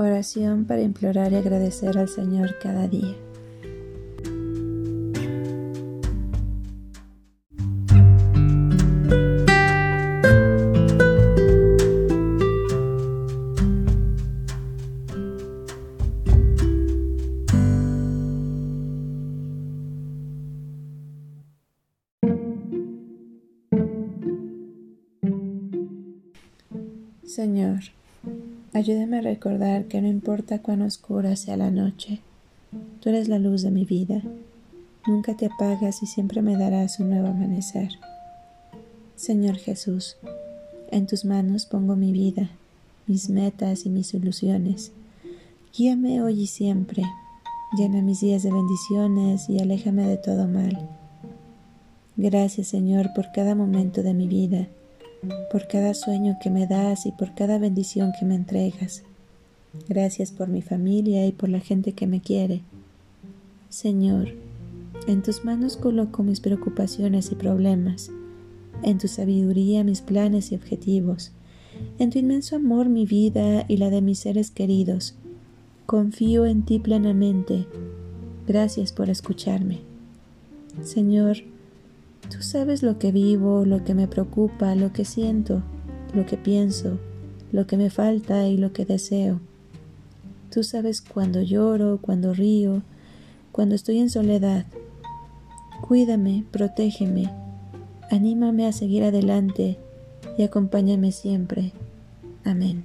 Oración para implorar y agradecer al Señor cada día. Señor, ayúdame a recordar que no importa cuán oscura sea la noche, tú eres la luz de mi vida. Nunca te apagas y siempre me darás un nuevo amanecer. Señor Jesús, en tus manos pongo mi vida, mis metas y mis ilusiones. Guíame hoy y siempre. Llena mis días de bendiciones y aléjame de todo mal. Gracias Señor por cada momento de mi vida por cada sueño que me das y por cada bendición que me entregas. Gracias por mi familia y por la gente que me quiere. Señor, en tus manos coloco mis preocupaciones y problemas, en tu sabiduría mis planes y objetivos, en tu inmenso amor mi vida y la de mis seres queridos. Confío en ti plenamente. Gracias por escucharme. Señor, Tú sabes lo que vivo, lo que me preocupa, lo que siento, lo que pienso, lo que me falta y lo que deseo. Tú sabes cuando lloro, cuando río, cuando estoy en soledad. Cuídame, protégeme, anímame a seguir adelante y acompáñame siempre. Amén.